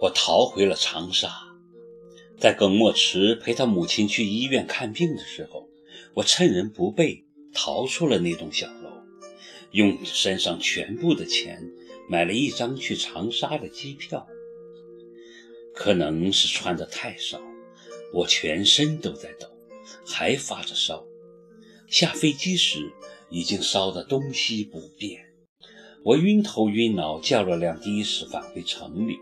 我逃回了长沙，在耿墨池陪他母亲去医院看病的时候，我趁人不备逃出了那栋小楼，用身上全部的钱买了一张去长沙的机票。可能是穿的太少，我全身都在抖，还发着烧。下飞机时已经烧得东西不便，我晕头晕脑，叫了辆的士返回城里。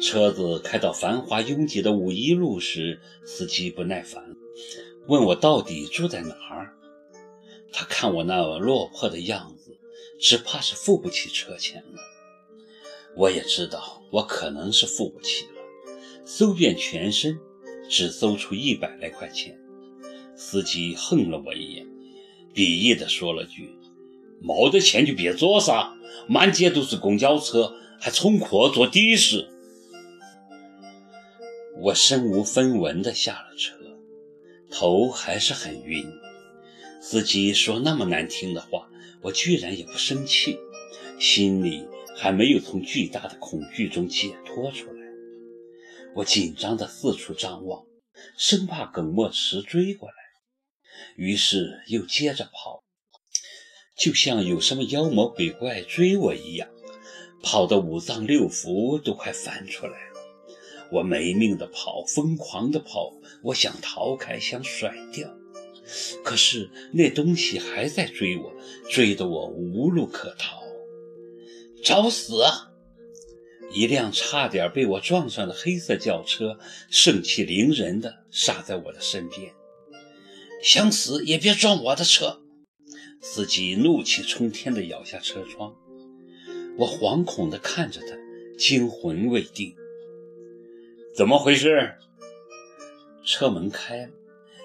车子开到繁华拥挤的五一路时，司机不耐烦，问我到底住在哪儿。他看我那落魄的样子，只怕是付不起车钱了。我也知道，我可能是付不起了。搜遍全身，只搜出一百来块钱。司机横了我一眼，鄙夷地说了句：“没得钱就别坐噻，满街都是公交车，还冲阔坐的士。”我身无分文地下了车，头还是很晕。司机说那么难听的话，我居然也不生气，心里还没有从巨大的恐惧中解脱出来。我紧张地四处张望，生怕耿墨池追过来，于是又接着跑，就像有什么妖魔鬼怪追我一样，跑得五脏六腑都快翻出来了。我没命的跑，疯狂的跑，我想逃开，想甩掉，可是那东西还在追我，追得我无路可逃。找死！一辆差点被我撞上的黑色轿车，盛气凌人的刹在我的身边。想死也别撞我的车！司机怒气冲天的摇下车窗，我惶恐地看着他，惊魂未定。怎么回事？车门开了，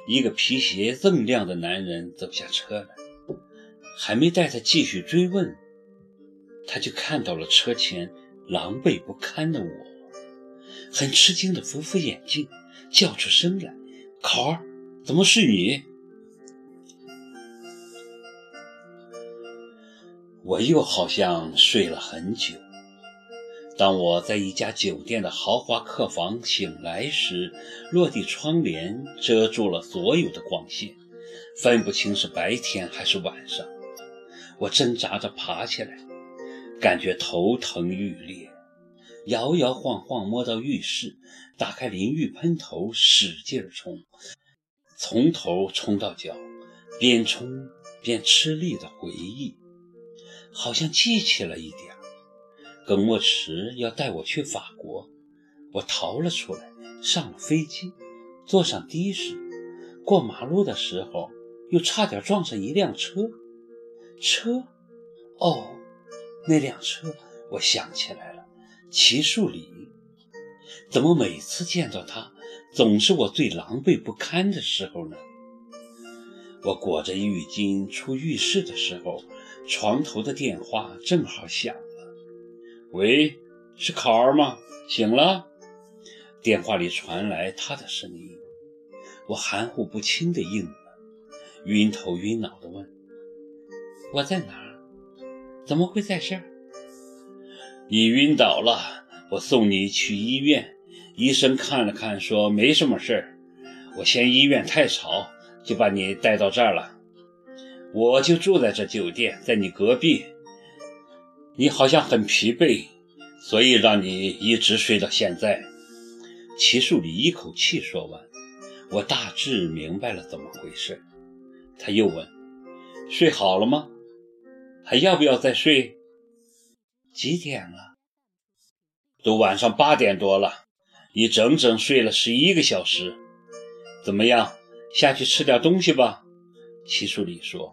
一个皮鞋锃亮的男人走下车来。还没待他继续追问，他就看到了车前狼狈不堪的我，很吃惊地扶扶眼镜，叫出声来：“考儿，怎么是你？”我又好像睡了很久。当我在一家酒店的豪华客房醒来时，落地窗帘遮住了所有的光线，分不清是白天还是晚上。我挣扎着爬起来，感觉头疼欲裂，摇摇晃晃摸到浴室，打开淋浴喷头，使劲冲，从头冲到脚，边冲边吃力的回忆，好像记起了一点。耿墨池要带我去法国，我逃了出来，上了飞机，坐上的士，过马路的时候又差点撞上一辆车。车，哦，那辆车，我想起来了，齐树礼。怎么每次见到他，总是我最狼狈不堪的时候呢？我裹着浴巾出浴室的时候，床头的电话正好响了。喂，是考儿吗？醒了。电话里传来他的声音，我含糊不清地应了，晕头晕脑地问：“我在哪儿？怎么会在这儿？”你晕倒了，我送你去医院。医生看了看，说没什么事儿。我嫌医院太吵，就把你带到这儿了。我就住在这酒店，在你隔壁。你好像很疲惫，所以让你一直睡到现在。齐树礼一口气说完，我大致明白了怎么回事。他又问：“睡好了吗？还要不要再睡？”几点了？都晚上八点多了，你整整睡了十一个小时。怎么样？下去吃点东西吧。齐树礼说：“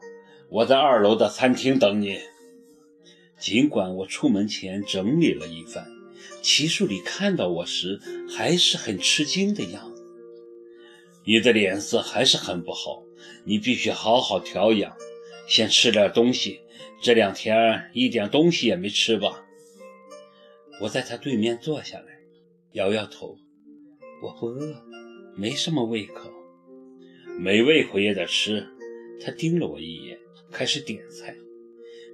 我在二楼的餐厅等你。”尽管我出门前整理了一番，齐树礼看到我时还是很吃惊的样子。你的脸色还是很不好，你必须好好调养，先吃点东西。这两天一点东西也没吃吧？我在他对面坐下来，摇摇头，我不饿，没什么胃口。没胃口也得吃。他盯了我一眼，开始点菜。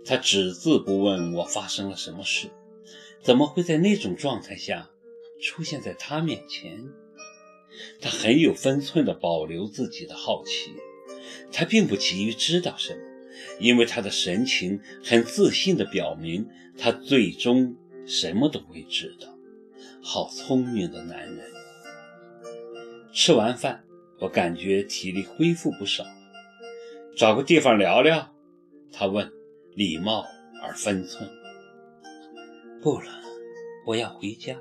他只字不问我发生了什么事，怎么会在那种状态下出现在他面前？他很有分寸地保留自己的好奇，他并不急于知道什么，因为他的神情很自信地表明，他最终什么都会知道。好聪明的男人！吃完饭，我感觉体力恢复不少。找个地方聊聊，他问，礼貌而分寸。不了，我要回家。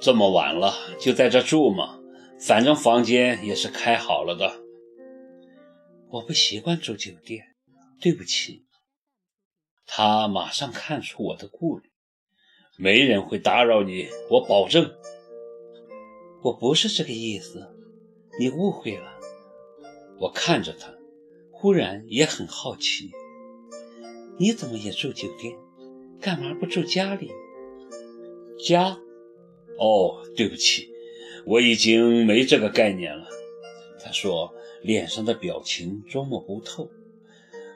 这么晚了，就在这住吗？反正房间也是开好了的。我不习惯住酒店，对不起。他马上看出我的顾虑。没人会打扰你，我保证。我不是这个意思，你误会了。我看着他，忽然也很好奇，你怎么也住酒店？干嘛不住家里？家？哦，对不起，我已经没这个概念了。他说，脸上的表情捉摸不透。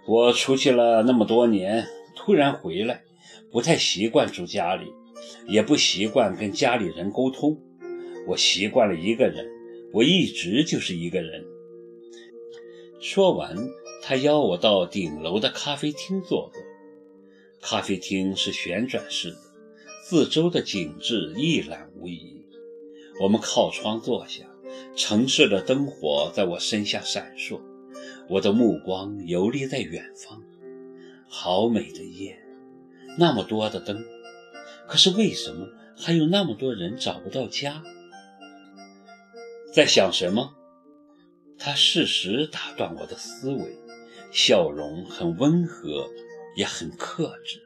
我出去了那么多年，突然回来。不太习惯住家里，也不习惯跟家里人沟通。我习惯了一个人，我一直就是一个人。说完，他邀我到顶楼的咖啡厅坐坐。咖啡厅是旋转式的，四周的景致一览无遗。我们靠窗坐下，城市的灯火在我身下闪烁，我的目光游离在远方。好美的夜！那么多的灯，可是为什么还有那么多人找不到家？在想什么？他适时打断我的思维，笑容很温和，也很克制。